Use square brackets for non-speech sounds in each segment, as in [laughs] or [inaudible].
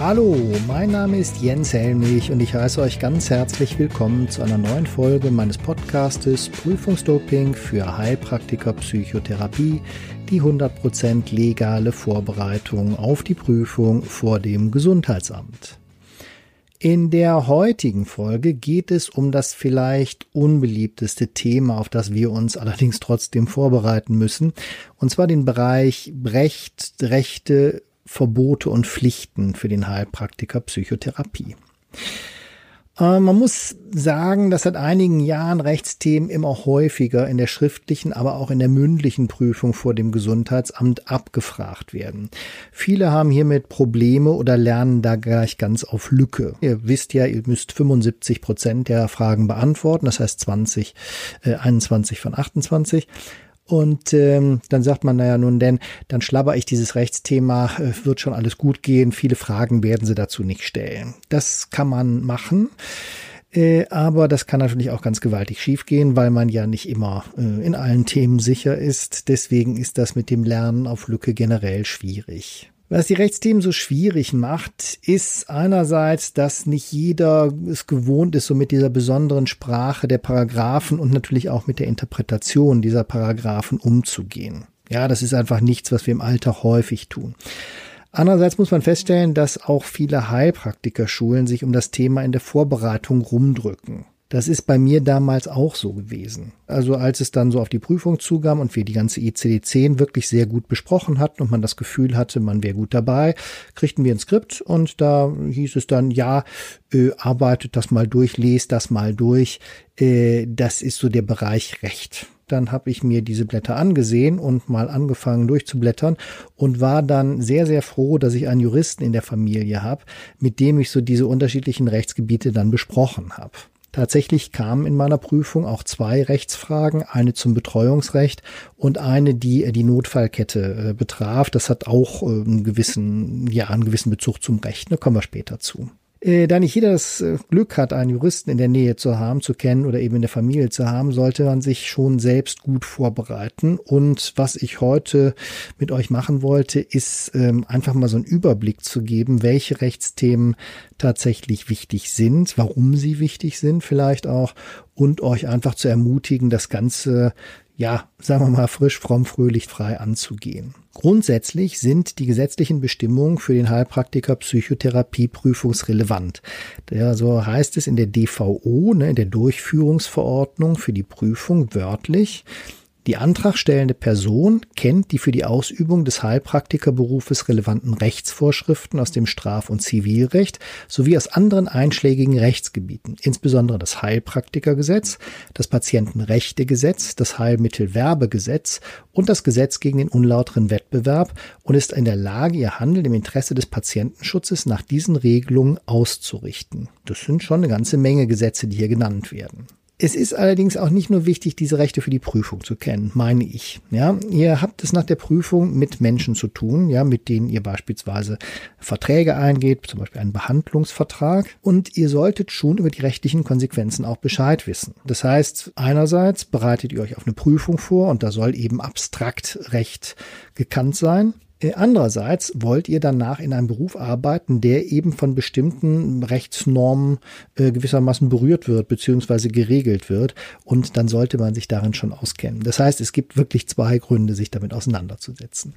Hallo, mein Name ist Jens Helmich und ich heiße euch ganz herzlich willkommen zu einer neuen Folge meines Podcastes Prüfungsdoping für Heilpraktiker Psychotherapie, die 100% legale Vorbereitung auf die Prüfung vor dem Gesundheitsamt. In der heutigen Folge geht es um das vielleicht unbeliebteste Thema, auf das wir uns allerdings trotzdem vorbereiten müssen, und zwar den Bereich Recht, Rechte, Verbote und Pflichten für den Heilpraktiker Psychotherapie. Äh, man muss sagen, dass seit einigen Jahren Rechtsthemen immer häufiger in der schriftlichen, aber auch in der mündlichen Prüfung vor dem Gesundheitsamt abgefragt werden. Viele haben hiermit Probleme oder lernen da gleich ganz auf Lücke. Ihr wisst ja, ihr müsst 75 Prozent der Fragen beantworten, das heißt 20, äh, 21 von 28. Und ähm, dann sagt man, naja, nun denn, dann schlabber ich dieses Rechtsthema, äh, wird schon alles gut gehen, viele Fragen werden sie dazu nicht stellen. Das kann man machen. Äh, aber das kann natürlich auch ganz gewaltig schiefgehen, weil man ja nicht immer äh, in allen Themen sicher ist. Deswegen ist das mit dem Lernen auf Lücke generell schwierig. Was die Rechtsthemen so schwierig macht, ist einerseits, dass nicht jeder es gewohnt ist, so mit dieser besonderen Sprache der Paragraphen und natürlich auch mit der Interpretation dieser Paragraphen umzugehen. Ja, das ist einfach nichts, was wir im Alltag häufig tun. Andererseits muss man feststellen, dass auch viele Heilpraktikerschulen sich um das Thema in der Vorbereitung rumdrücken. Das ist bei mir damals auch so gewesen. Also als es dann so auf die Prüfung zugam und wir die ganze ICD-10 wirklich sehr gut besprochen hatten und man das Gefühl hatte, man wäre gut dabei, kriegten wir ein Skript und da hieß es dann, ja, äh, arbeitet das mal durch, lest das mal durch. Äh, das ist so der Bereich Recht. Dann habe ich mir diese Blätter angesehen und mal angefangen durchzublättern und war dann sehr, sehr froh, dass ich einen Juristen in der Familie habe, mit dem ich so diese unterschiedlichen Rechtsgebiete dann besprochen habe. Tatsächlich kamen in meiner Prüfung auch zwei Rechtsfragen, eine zum Betreuungsrecht und eine, die äh, die Notfallkette äh, betraf. Das hat auch einen gewissen, ja, einen gewissen Bezug zum Recht. Da kommen wir später zu. Äh, da nicht jeder das äh, Glück hat, einen Juristen in der Nähe zu haben, zu kennen oder eben in der Familie zu haben, sollte man sich schon selbst gut vorbereiten. Und was ich heute mit euch machen wollte, ist ähm, einfach mal so einen Überblick zu geben, welche Rechtsthemen tatsächlich wichtig sind, warum sie wichtig sind vielleicht auch und euch einfach zu ermutigen, das Ganze ja, sagen wir mal, frisch, fromm, fröhlich, frei anzugehen. Grundsätzlich sind die gesetzlichen Bestimmungen für den Heilpraktiker Psychotherapie prüfungsrelevant. Ja, so heißt es in der DVO, ne, in der Durchführungsverordnung für die Prüfung wörtlich. Die antragstellende Person kennt die für die Ausübung des Heilpraktikerberufes relevanten Rechtsvorschriften aus dem Straf- und Zivilrecht sowie aus anderen einschlägigen Rechtsgebieten, insbesondere das Heilpraktikergesetz, das Patientenrechtegesetz, das Heilmittelwerbegesetz und das Gesetz gegen den unlauteren Wettbewerb und ist in der Lage, ihr Handeln im Interesse des Patientenschutzes nach diesen Regelungen auszurichten. Das sind schon eine ganze Menge Gesetze, die hier genannt werden. Es ist allerdings auch nicht nur wichtig, diese Rechte für die Prüfung zu kennen, meine ich. Ja, ihr habt es nach der Prüfung mit Menschen zu tun, ja, mit denen ihr beispielsweise Verträge eingeht, zum Beispiel einen Behandlungsvertrag. Und ihr solltet schon über die rechtlichen Konsequenzen auch Bescheid wissen. Das heißt, einerseits bereitet ihr euch auf eine Prüfung vor und da soll eben abstrakt Recht gekannt sein. Äh, andererseits wollt ihr danach in einem Beruf arbeiten, der eben von bestimmten Rechtsnormen äh, gewissermaßen berührt wird beziehungsweise geregelt wird und dann sollte man sich darin schon auskennen. Das heißt, es gibt wirklich zwei Gründe, sich damit auseinanderzusetzen.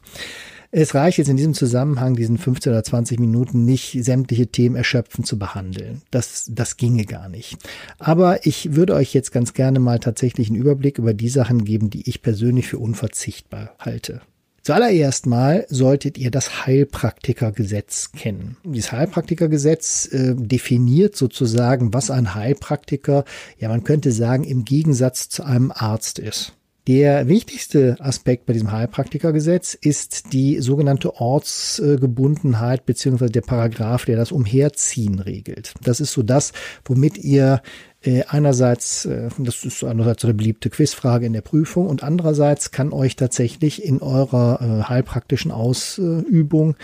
Es reicht jetzt in diesem Zusammenhang, diesen 15 oder 20 Minuten nicht sämtliche Themen erschöpfend zu behandeln. Das, das ginge gar nicht. Aber ich würde euch jetzt ganz gerne mal tatsächlich einen Überblick über die Sachen geben, die ich persönlich für unverzichtbar halte. Zuallererst mal solltet ihr das Heilpraktikergesetz kennen. Dieses Heilpraktikergesetz äh, definiert sozusagen, was ein Heilpraktiker, ja man könnte sagen, im Gegensatz zu einem Arzt ist. Der wichtigste Aspekt bei diesem Heilpraktikergesetz ist die sogenannte Ortsgebundenheit beziehungsweise der Paragraph, der das Umherziehen regelt. Das ist so das, womit ihr äh, einerseits, äh, das ist einerseits eine beliebte Quizfrage in der Prüfung und andererseits kann euch tatsächlich in eurer äh, heilpraktischen Ausübung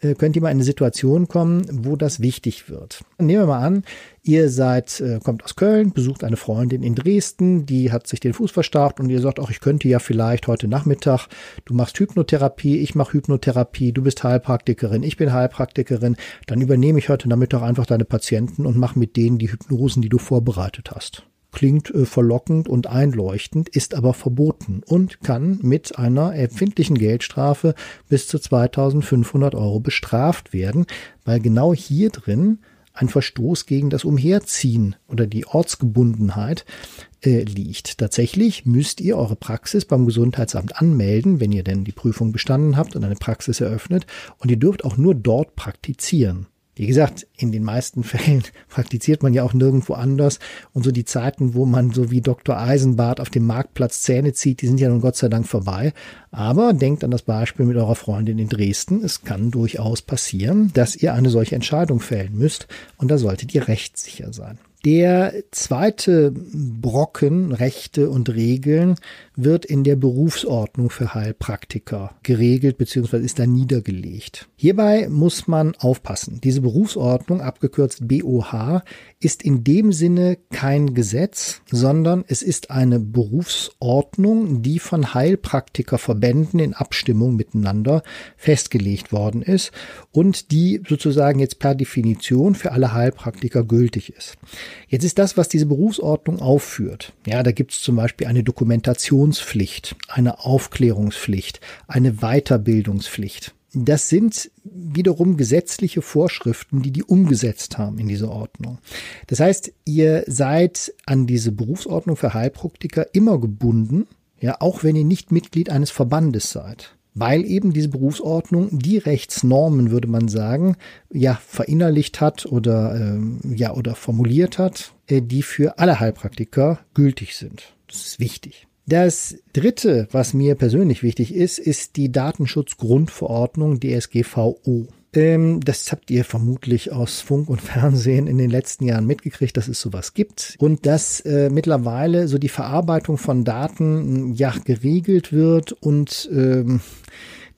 könnt ihr mal in eine Situation kommen, wo das wichtig wird. Nehmen wir mal an, ihr seid, äh, kommt aus Köln, besucht eine Freundin in Dresden, die hat sich den Fuß verstaucht und ihr sagt, ach, ich könnte ja vielleicht heute Nachmittag, du machst Hypnotherapie, ich mache Hypnotherapie, du bist Heilpraktikerin, ich bin Heilpraktikerin, dann übernehme ich heute Nachmittag einfach deine Patienten und mache mit denen die Hypnosen, die du vorbereitet hast klingt äh, verlockend und einleuchtend, ist aber verboten und kann mit einer empfindlichen Geldstrafe bis zu 2500 Euro bestraft werden, weil genau hier drin ein Verstoß gegen das Umherziehen oder die Ortsgebundenheit äh, liegt. Tatsächlich müsst ihr eure Praxis beim Gesundheitsamt anmelden, wenn ihr denn die Prüfung bestanden habt und eine Praxis eröffnet und ihr dürft auch nur dort praktizieren. Wie gesagt, in den meisten [laughs] Fällen praktiziert man ja auch nirgendwo anders. Und so die Zeiten, wo man so wie Dr. Eisenbart auf dem Marktplatz Zähne zieht, die sind ja nun Gott sei Dank vorbei. Aber denkt an das Beispiel mit eurer Freundin in Dresden. Es kann durchaus passieren, dass ihr eine solche Entscheidung fällen müsst. Und da solltet ihr rechtssicher sein. Der zweite Brocken Rechte und Regeln wird in der Berufsordnung für Heilpraktiker geregelt bzw. ist da niedergelegt. Hierbei muss man aufpassen. Diese Berufsordnung, abgekürzt BOH, ist in dem Sinne kein Gesetz, sondern es ist eine Berufsordnung, die von Heilpraktikerverbänden in Abstimmung miteinander festgelegt worden ist und die sozusagen jetzt per Definition für alle Heilpraktiker gültig ist. Jetzt ist das, was diese Berufsordnung aufführt. Ja, da gibt es zum Beispiel eine Dokumentationspflicht, eine Aufklärungspflicht, eine Weiterbildungspflicht. Das sind wiederum gesetzliche Vorschriften, die die umgesetzt haben in diese Ordnung. Das heißt, ihr seid an diese Berufsordnung für Heilpraktiker immer gebunden, ja, auch wenn ihr nicht Mitglied eines Verbandes seid weil eben diese Berufsordnung die Rechtsnormen, würde man sagen, ja verinnerlicht hat oder äh, ja oder formuliert hat, äh, die für alle Heilpraktiker gültig sind. Das ist wichtig. Das dritte, was mir persönlich wichtig ist, ist die Datenschutzgrundverordnung DSGVO. Ähm, das habt ihr vermutlich aus Funk und Fernsehen in den letzten Jahren mitgekriegt, dass es sowas gibt. Und dass äh, mittlerweile so die Verarbeitung von Daten ja geregelt wird und ähm,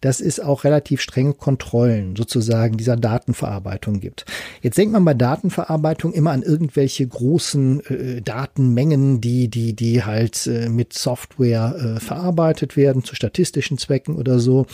dass es auch relativ strenge Kontrollen sozusagen dieser Datenverarbeitung gibt. Jetzt denkt man bei Datenverarbeitung immer an irgendwelche großen äh, Datenmengen, die, die, die halt äh, mit Software äh, verarbeitet werden zu statistischen Zwecken oder so.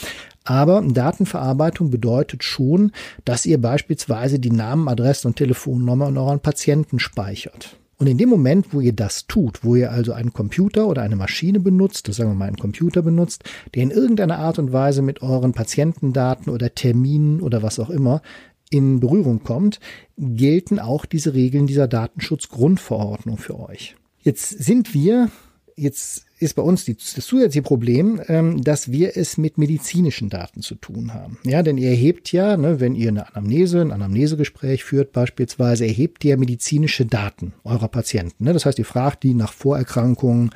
Aber Datenverarbeitung bedeutet schon, dass ihr beispielsweise die Namen, Adresse und Telefonnummer euren Patienten speichert. Und in dem Moment, wo ihr das tut, wo ihr also einen Computer oder eine Maschine benutzt, das sagen wir mal einen Computer benutzt, der in irgendeiner Art und Weise mit euren Patientendaten oder Terminen oder was auch immer in Berührung kommt, gelten auch diese Regeln dieser Datenschutzgrundverordnung für euch. Jetzt sind wir jetzt ist bei uns die, das zusätzliche Problem, ähm, dass wir es mit medizinischen Daten zu tun haben. Ja, denn ihr erhebt ja, ne, wenn ihr eine Anamnese, ein Anamnesegespräch führt beispielsweise, erhebt ihr medizinische Daten eurer Patienten. Ne? Das heißt, ihr fragt die nach Vorerkrankungen,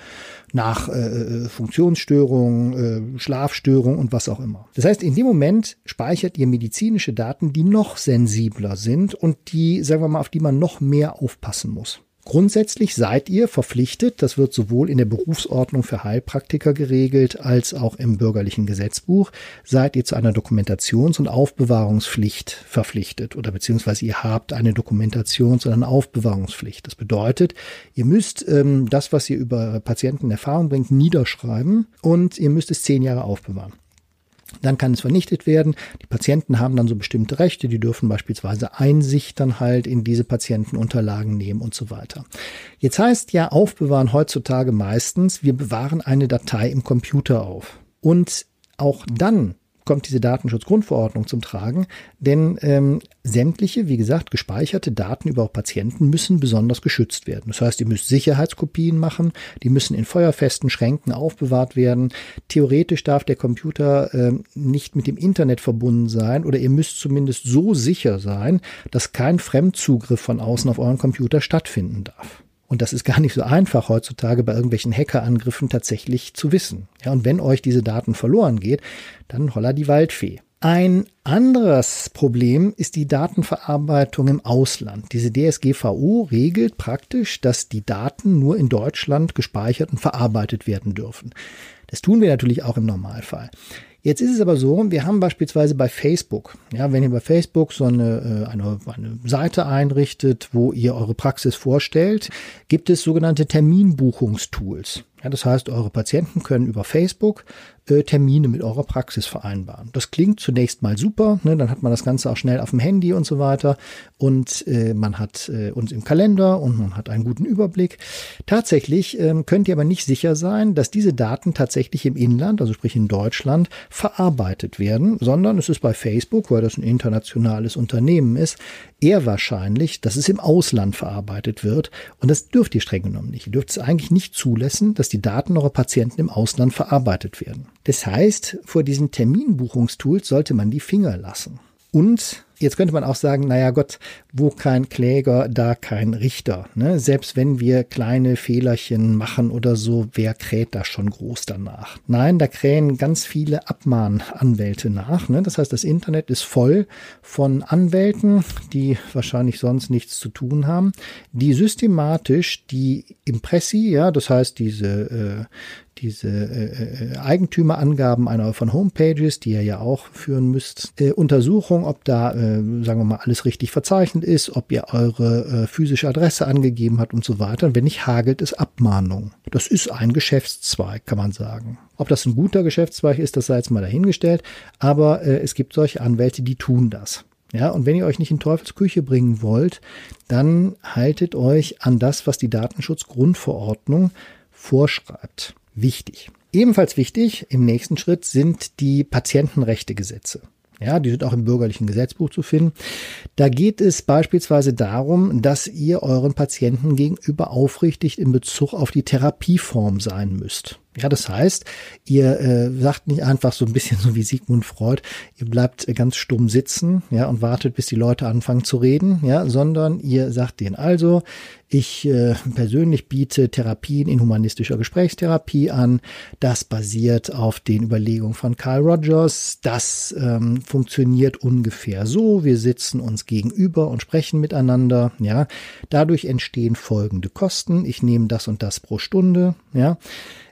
nach äh, äh Funktionsstörungen, äh, Schlafstörungen und was auch immer. Das heißt, in dem Moment speichert ihr medizinische Daten, die noch sensibler sind und die, sagen wir mal, auf die man noch mehr aufpassen muss. Grundsätzlich seid ihr verpflichtet, das wird sowohl in der Berufsordnung für Heilpraktiker geregelt als auch im bürgerlichen Gesetzbuch, seid ihr zu einer Dokumentations- und Aufbewahrungspflicht verpflichtet oder beziehungsweise ihr habt eine Dokumentations- und eine Aufbewahrungspflicht. Das bedeutet, ihr müsst ähm, das, was ihr über Patienten Erfahrung bringt, niederschreiben und ihr müsst es zehn Jahre aufbewahren. Dann kann es vernichtet werden. Die Patienten haben dann so bestimmte Rechte, die dürfen beispielsweise Einsicht dann halt in diese Patientenunterlagen nehmen und so weiter. Jetzt heißt ja aufbewahren heutzutage meistens, wir bewahren eine Datei im Computer auf. Und auch dann kommt diese Datenschutzgrundverordnung zum Tragen, denn ähm, sämtliche, wie gesagt, gespeicherte Daten über Patienten müssen besonders geschützt werden. Das heißt, ihr müsst Sicherheitskopien machen, die müssen in feuerfesten Schränken aufbewahrt werden. Theoretisch darf der Computer äh, nicht mit dem Internet verbunden sein oder ihr müsst zumindest so sicher sein, dass kein Fremdzugriff von außen auf euren Computer stattfinden darf. Und das ist gar nicht so einfach heutzutage bei irgendwelchen Hackerangriffen tatsächlich zu wissen. Ja, und wenn euch diese Daten verloren geht, dann holla die Waldfee. Ein anderes Problem ist die Datenverarbeitung im Ausland. Diese DSGVO regelt praktisch, dass die Daten nur in Deutschland gespeichert und verarbeitet werden dürfen. Das tun wir natürlich auch im Normalfall. Jetzt ist es aber so, wir haben beispielsweise bei Facebook, ja, wenn ihr bei Facebook so eine, äh, eine, eine Seite einrichtet, wo ihr eure Praxis vorstellt, gibt es sogenannte Terminbuchungstools. Ja, das heißt, eure Patienten können über Facebook äh, Termine mit eurer Praxis vereinbaren. Das klingt zunächst mal super, ne? dann hat man das Ganze auch schnell auf dem Handy und so weiter und äh, man hat äh, uns im Kalender und man hat einen guten Überblick. Tatsächlich ähm, könnt ihr aber nicht sicher sein, dass diese Daten tatsächlich im Inland, also sprich in Deutschland, verarbeitet werden, sondern es ist bei Facebook, weil das ein internationales Unternehmen ist, eher wahrscheinlich, dass es im Ausland verarbeitet wird und das dürft ihr streng genommen nicht. Ihr dürft es eigentlich nicht zulassen, dass die Daten eurer Patienten im Ausland verarbeitet werden. Das heißt, vor diesen Terminbuchungstools sollte man die Finger lassen. Und Jetzt könnte man auch sagen, naja Gott, wo kein Kläger, da kein Richter. Ne? Selbst wenn wir kleine Fehlerchen machen oder so, wer kräht da schon groß danach? Nein, da krähen ganz viele Abmahnanwälte nach. Ne? Das heißt, das Internet ist voll von Anwälten, die wahrscheinlich sonst nichts zu tun haben, die systematisch die Impressi, ja, das heißt diese, äh, diese äh, äh, Eigentümerangaben einer von Homepages, die ihr ja auch führen müsst, äh, Untersuchung, ob da, äh, sagen wir mal, alles richtig verzeichnet ist, ob ihr eure äh, physische Adresse angegeben habt und so weiter. Und wenn nicht hagelt, ist Abmahnung. Das ist ein Geschäftszweig, kann man sagen. Ob das ein guter Geschäftszweig ist, das sei jetzt mal dahingestellt. Aber äh, es gibt solche Anwälte, die tun das. Ja, und wenn ihr euch nicht in Teufelsküche bringen wollt, dann haltet euch an das, was die Datenschutzgrundverordnung vorschreibt wichtig. Ebenfalls wichtig im nächsten Schritt sind die Patientenrechtegesetze. Ja, die sind auch im bürgerlichen Gesetzbuch zu finden. Da geht es beispielsweise darum, dass ihr euren Patienten gegenüber aufrichtig in Bezug auf die Therapieform sein müsst. Ja, das heißt, ihr äh, sagt nicht einfach so ein bisschen so wie Sigmund Freud, ihr bleibt ganz stumm sitzen, ja, und wartet, bis die Leute anfangen zu reden, ja, sondern ihr sagt denen also, ich äh, persönlich biete Therapien in humanistischer Gesprächstherapie an. Das basiert auf den Überlegungen von Carl Rogers. Das ähm, funktioniert ungefähr so. Wir sitzen uns gegenüber und sprechen miteinander. Ja, dadurch entstehen folgende Kosten. Ich nehme das und das pro Stunde. Ja,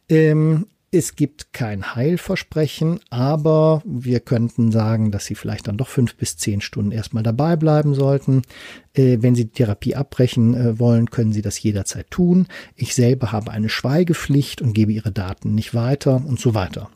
ähm, es gibt kein Heilversprechen, aber wir könnten sagen, dass Sie vielleicht dann doch fünf bis zehn Stunden erstmal dabei bleiben sollten. Äh, wenn Sie die Therapie abbrechen äh, wollen, können Sie das jederzeit tun. Ich selber habe eine Schweigepflicht und gebe Ihre Daten nicht weiter und so weiter.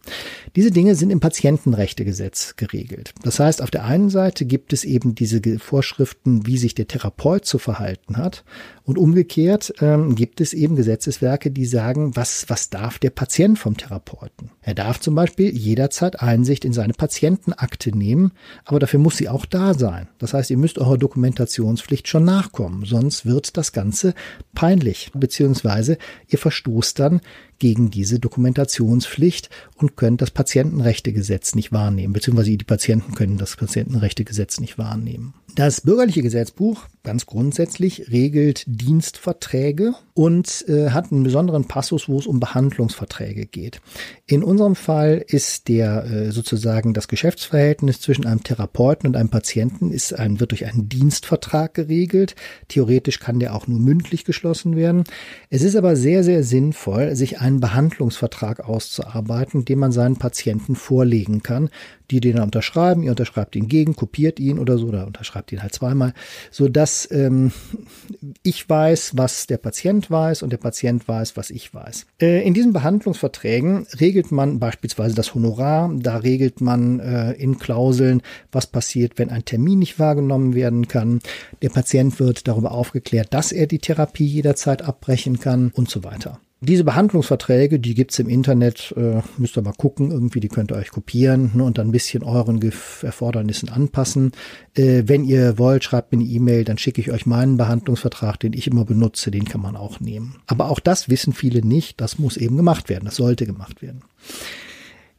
Diese Dinge sind im Patientenrechtegesetz geregelt. Das heißt, auf der einen Seite gibt es eben diese Vorschriften, wie sich der Therapeut zu verhalten hat. Und umgekehrt ähm, gibt es eben Gesetzeswerke, die sagen, was, was darf der Patient vom Therapeuten? Er darf zum Beispiel jederzeit Einsicht in seine Patientenakte nehmen, aber dafür muss sie auch da sein. Das heißt, ihr müsst eurer Dokumentationspflicht schon nachkommen, sonst wird das Ganze peinlich, beziehungsweise ihr verstoßt dann gegen diese Dokumentationspflicht und könnt das Patientenrechtegesetz nicht wahrnehmen, beziehungsweise die Patienten können das Patientenrechtegesetz nicht wahrnehmen. Das bürgerliche Gesetzbuch ganz grundsätzlich regelt Dienstverträge und äh, hat einen besonderen Passus, wo es um Behandlungsverträge geht. In unserem Fall ist der äh, sozusagen das Geschäftsverhältnis zwischen einem Therapeuten und einem Patienten ist ein, wird durch einen Dienstvertrag geregelt. Theoretisch kann der auch nur mündlich geschlossen werden. Es ist aber sehr, sehr sinnvoll, sich einen Behandlungsvertrag auszuarbeiten, den man seinen Patienten vorlegen kann, die den dann unterschreiben, ihr unterschreibt ihn gegen, kopiert ihn oder so, oder unterschreibt ihn halt zweimal, so dass ähm, ich weiß, was der Patient weiß und der Patient weiß, was ich weiß. Äh, in diesen Behandlungsverträgen regelt man beispielsweise das Honorar, da regelt man äh, in Klauseln, was passiert, wenn ein Termin nicht wahrgenommen werden kann. Der Patient wird darüber aufgeklärt, dass er die Therapie jederzeit abbrechen kann und so weiter. Diese Behandlungsverträge, die gibt's im Internet, äh, müsst ihr mal gucken, irgendwie, die könnt ihr euch kopieren ne, und dann ein bisschen euren Erfordernissen anpassen. Äh, wenn ihr wollt, schreibt mir eine E-Mail, dann schicke ich euch meinen Behandlungsvertrag, den ich immer benutze, den kann man auch nehmen. Aber auch das wissen viele nicht, das muss eben gemacht werden, das sollte gemacht werden.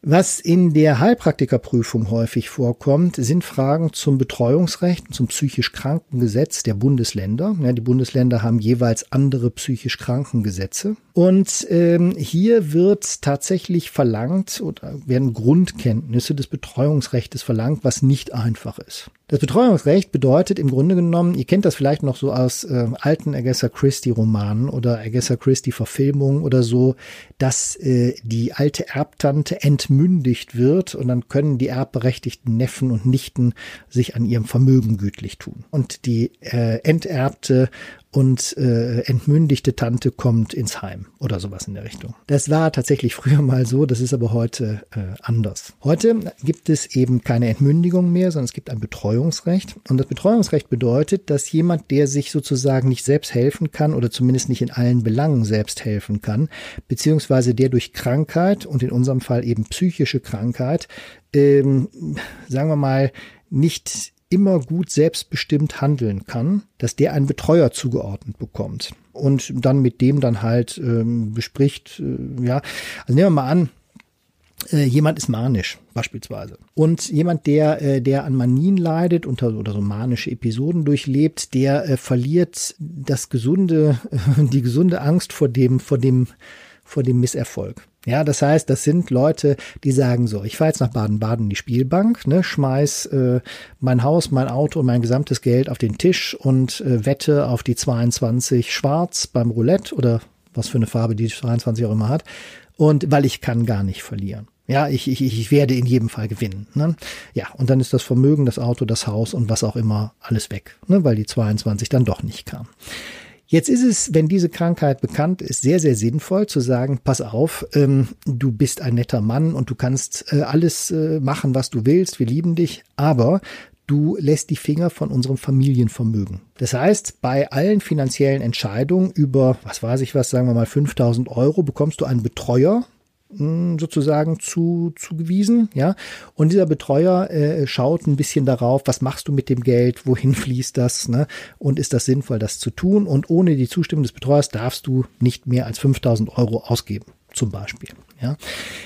Was in der Heilpraktikerprüfung häufig vorkommt, sind Fragen zum Betreuungsrecht zum psychisch Krankengesetz der Bundesländer. Ja, die Bundesländer haben jeweils andere psychisch Krankengesetze. Und ähm, hier wird tatsächlich verlangt oder werden Grundkenntnisse des Betreuungsrechts verlangt, was nicht einfach ist. Das Betreuungsrecht bedeutet im Grunde genommen, ihr kennt das vielleicht noch so aus äh, alten Agatha Christie Romanen oder Agatha Christie Verfilmungen oder so, dass äh, die alte Erbtante entmündigt wird und dann können die erbberechtigten Neffen und Nichten sich an ihrem Vermögen gütlich tun. Und die äh, enterbte und äh, entmündigte Tante kommt ins Heim oder sowas in der Richtung. Das war tatsächlich [laughs] früher mal so, das ist aber heute äh, anders. Heute gibt es eben keine Entmündigung mehr, sondern es gibt ein Betreuungsrecht. Und das Betreuungsrecht bedeutet, dass jemand, der sich sozusagen nicht selbst helfen kann oder zumindest nicht in allen Belangen selbst helfen kann, beziehungsweise der durch Krankheit und in unserem Fall eben psychische Krankheit, ähm, sagen wir mal, nicht immer gut selbstbestimmt handeln kann, dass der einen Betreuer zugeordnet bekommt und dann mit dem dann halt ähm, bespricht, äh, ja, also nehmen wir mal an, äh, jemand ist manisch beispielsweise und jemand der äh, der an Manien leidet oder so manische Episoden durchlebt der äh, verliert das gesunde [laughs] die gesunde Angst vor dem vor dem vor dem Misserfolg ja, das heißt, das sind Leute, die sagen so, ich fahre jetzt nach Baden-Baden in die Spielbank, ne, schmeiß äh, mein Haus, mein Auto und mein gesamtes Geld auf den Tisch und äh, wette auf die 22 schwarz beim Roulette oder was für eine Farbe die 22 auch immer hat. Und weil ich kann gar nicht verlieren. Ja, ich, ich, ich werde in jedem Fall gewinnen. Ne? Ja, und dann ist das Vermögen, das Auto, das Haus und was auch immer alles weg, ne? weil die 22 dann doch nicht kam. Jetzt ist es, wenn diese Krankheit bekannt ist, sehr, sehr sinnvoll zu sagen, pass auf, ähm, du bist ein netter Mann und du kannst äh, alles äh, machen, was du willst, wir lieben dich, aber du lässt die Finger von unserem Familienvermögen. Das heißt, bei allen finanziellen Entscheidungen über, was weiß ich was, sagen wir mal 5000 Euro, bekommst du einen Betreuer, sozusagen zu, zugewiesen, ja. Und dieser Betreuer äh, schaut ein bisschen darauf, was machst du mit dem Geld, wohin [laughs] fließt das, ne? Und ist das sinnvoll, das zu tun? Und ohne die Zustimmung des Betreuers darfst du nicht mehr als 5000 Euro ausgeben, zum Beispiel, ja.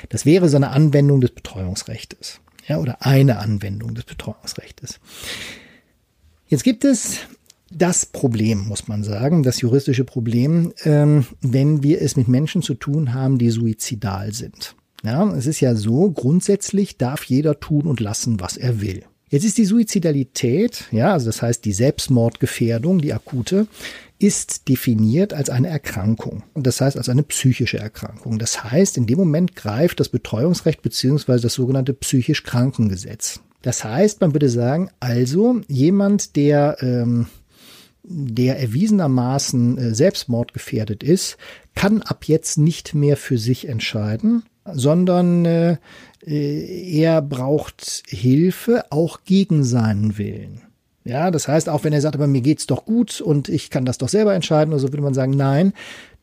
Das wäre so eine Anwendung des Betreuungsrechts, ja, oder eine Anwendung des Betreuungsrechts. Jetzt gibt es das Problem, muss man sagen, das juristische Problem, ähm, wenn wir es mit Menschen zu tun haben, die suizidal sind. Ja, es ist ja so, grundsätzlich darf jeder tun und lassen, was er will. Jetzt ist die Suizidalität, ja, also das heißt die Selbstmordgefährdung, die akute, ist definiert als eine Erkrankung. Das heißt als eine psychische Erkrankung. Das heißt, in dem Moment greift das Betreuungsrecht beziehungsweise das sogenannte psychisch Krankengesetz. Das heißt, man würde sagen, also jemand, der ähm, der erwiesenermaßen äh, selbstmordgefährdet ist, kann ab jetzt nicht mehr für sich entscheiden, sondern äh, äh, er braucht Hilfe auch gegen seinen Willen. Ja, das heißt, auch wenn er sagt, aber mir geht's doch gut und ich kann das doch selber entscheiden, oder so würde man sagen, nein,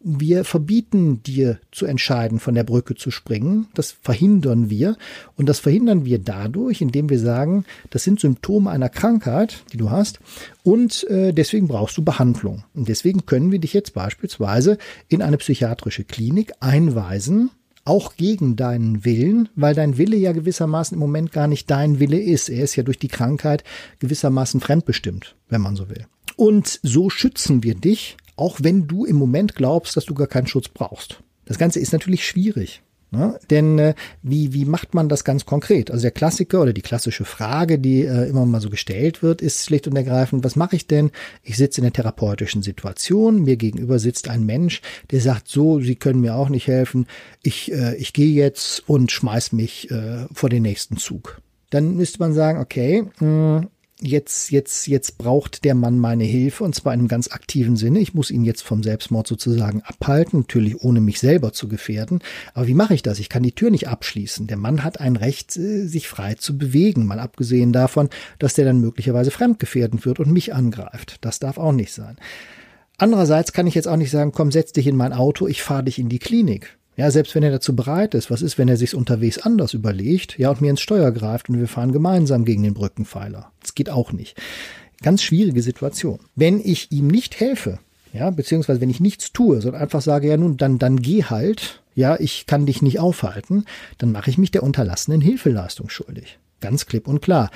wir verbieten dir zu entscheiden, von der Brücke zu springen. Das verhindern wir. Und das verhindern wir dadurch, indem wir sagen, das sind Symptome einer Krankheit, die du hast. Und äh, deswegen brauchst du Behandlung. Und deswegen können wir dich jetzt beispielsweise in eine psychiatrische Klinik einweisen, auch gegen deinen Willen, weil dein Wille ja gewissermaßen im Moment gar nicht dein Wille ist. Er ist ja durch die Krankheit gewissermaßen fremdbestimmt, wenn man so will. Und so schützen wir dich auch wenn du im Moment glaubst, dass du gar keinen Schutz brauchst. Das Ganze ist natürlich schwierig. Ne? Denn äh, wie, wie macht man das ganz konkret? Also der Klassiker oder die klassische Frage, die äh, immer mal so gestellt wird, ist schlicht und ergreifend, was mache ich denn? Ich sitze in einer therapeutischen Situation, mir gegenüber sitzt ein Mensch, der sagt so, Sie können mir auch nicht helfen, ich, äh, ich gehe jetzt und schmeiß mich äh, vor den nächsten Zug. Dann müsste man sagen, okay, mh, hm, jetzt, jetzt, jetzt braucht der Mann meine Hilfe und zwar in einem ganz aktiven Sinne. Ich muss ihn jetzt vom Selbstmord sozusagen abhalten, natürlich ohne mich selber zu gefährden. Aber wie mache ich das? Ich kann die Tür nicht abschließen. Der Mann hat ein Recht, äh, sich frei zu bewegen, mal abgesehen davon, dass der dann möglicherweise fremdgefährden wird und mich angreift. Das darf auch nicht sein. Andererseits kann ich jetzt auch nicht sagen, komm, setz dich in mein Auto, ich fahre dich in die Klinik. Ja, selbst wenn er dazu bereit ist, was ist, wenn er sich unterwegs anders überlegt, ja, und mir ins Steuer greift und wir fahren gemeinsam gegen den Brückenpfeiler. Das geht auch nicht. Ganz schwierige Situation. Wenn ich ihm nicht helfe, ja, beziehungsweise wenn ich nichts tue, sondern einfach sage, ja nun, dann, dann geh halt, ja, ich kann dich nicht aufhalten, dann mache ich mich der unterlassenen Hilfeleistung schuldig. Ganz klipp und klar.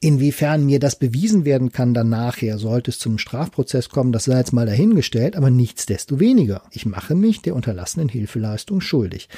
Inwiefern mir das bewiesen werden kann dann nachher, sollte es zum Strafprozess kommen, das sei jetzt mal dahingestellt, aber nichtsdestoweniger. Ich mache mich der unterlassenen Hilfeleistung schuldig.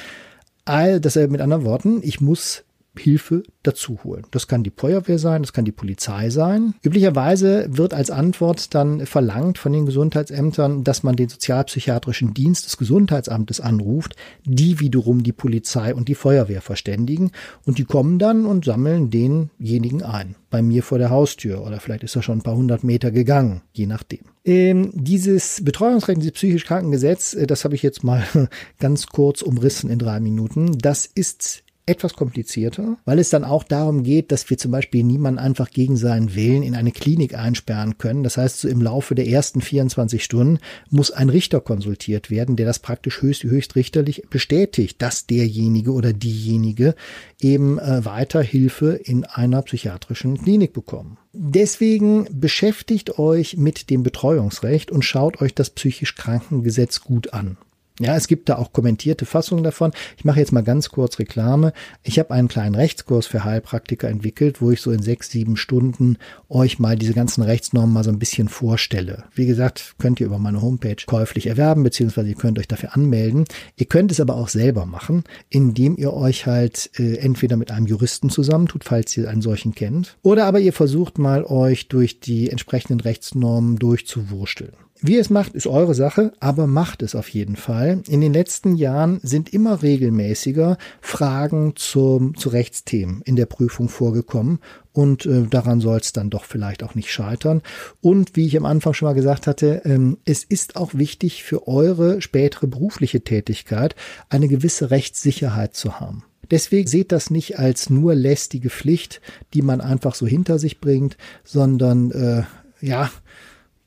All, das mit anderen Worten, ich muss Hilfe dazu holen. Das kann die Feuerwehr sein, das kann die Polizei sein. Üblicherweise wird als Antwort dann verlangt von den Gesundheitsämtern, dass man den sozialpsychiatrischen Dienst des Gesundheitsamtes anruft, die wiederum die Polizei und die Feuerwehr verständigen und die kommen dann und sammeln denjenigen ein. Bei mir vor der Haustür oder vielleicht ist er schon ein paar hundert Meter gegangen, je nachdem. Ähm, dieses Betreuungsrecht, dieses psychisch Krankengesetz, äh, das habe ich jetzt mal [laughs] ganz kurz umrissen in drei Minuten. Das ist etwas komplizierter, weil es dann auch darum geht, dass wir zum Beispiel niemanden einfach gegen seinen Willen in eine Klinik einsperren können. Das heißt, so im Laufe der ersten 24 Stunden muss ein Richter konsultiert werden, der das praktisch höchst, höchstrichterlich bestätigt, dass derjenige oder diejenige eben äh, weiter Hilfe in einer psychiatrischen Klinik bekommen. Deswegen beschäftigt euch mit dem Betreuungsrecht und schaut euch das psychisch Krankengesetz gut an. Ja, es gibt da auch kommentierte Fassungen davon. Ich mache jetzt mal ganz kurz Reklame. Ich habe einen kleinen Rechtskurs für Heilpraktiker entwickelt, wo ich so in sechs, sieben Stunden euch mal diese ganzen Rechtsnormen mal so ein bisschen vorstelle. Wie gesagt, könnt ihr über meine Homepage käuflich erwerben, beziehungsweise ihr könnt euch dafür anmelden. Ihr könnt es aber auch selber machen, indem ihr euch halt äh, entweder mit einem Juristen zusammentut, falls ihr einen solchen kennt, oder aber ihr versucht mal euch durch die entsprechenden Rechtsnormen durchzuwursteln. Wie ihr es macht, ist eure Sache, aber macht es auf jeden Fall. In den letzten Jahren sind immer regelmäßiger Fragen zum, zu Rechtsthemen in der Prüfung vorgekommen und äh, daran soll es dann doch vielleicht auch nicht scheitern. Und wie ich am Anfang schon mal gesagt hatte, ähm, es ist auch wichtig für eure spätere berufliche Tätigkeit eine gewisse Rechtssicherheit zu haben. Deswegen seht das nicht als nur lästige Pflicht, die man einfach so hinter sich bringt, sondern äh, ja,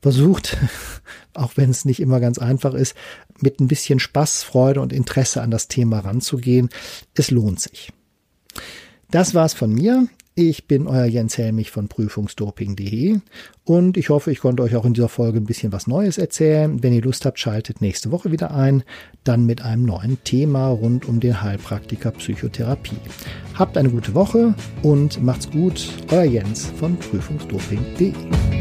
versucht, [laughs] auch wenn es nicht immer ganz einfach ist, mit ein bisschen Spaß, Freude und Interesse an das Thema ranzugehen. Es lohnt sich. Das war's von mir. Ich bin euer Jens Helmich von prüfungsdoping.de und ich hoffe, ich konnte euch auch in dieser Folge ein bisschen was Neues erzählen. Wenn ihr Lust habt, schaltet nächste Woche wieder ein, dann mit einem neuen Thema rund um den Heilpraktiker Psychotherapie. Habt eine gute Woche und macht's gut. Euer Jens von prüfungsdoping.de.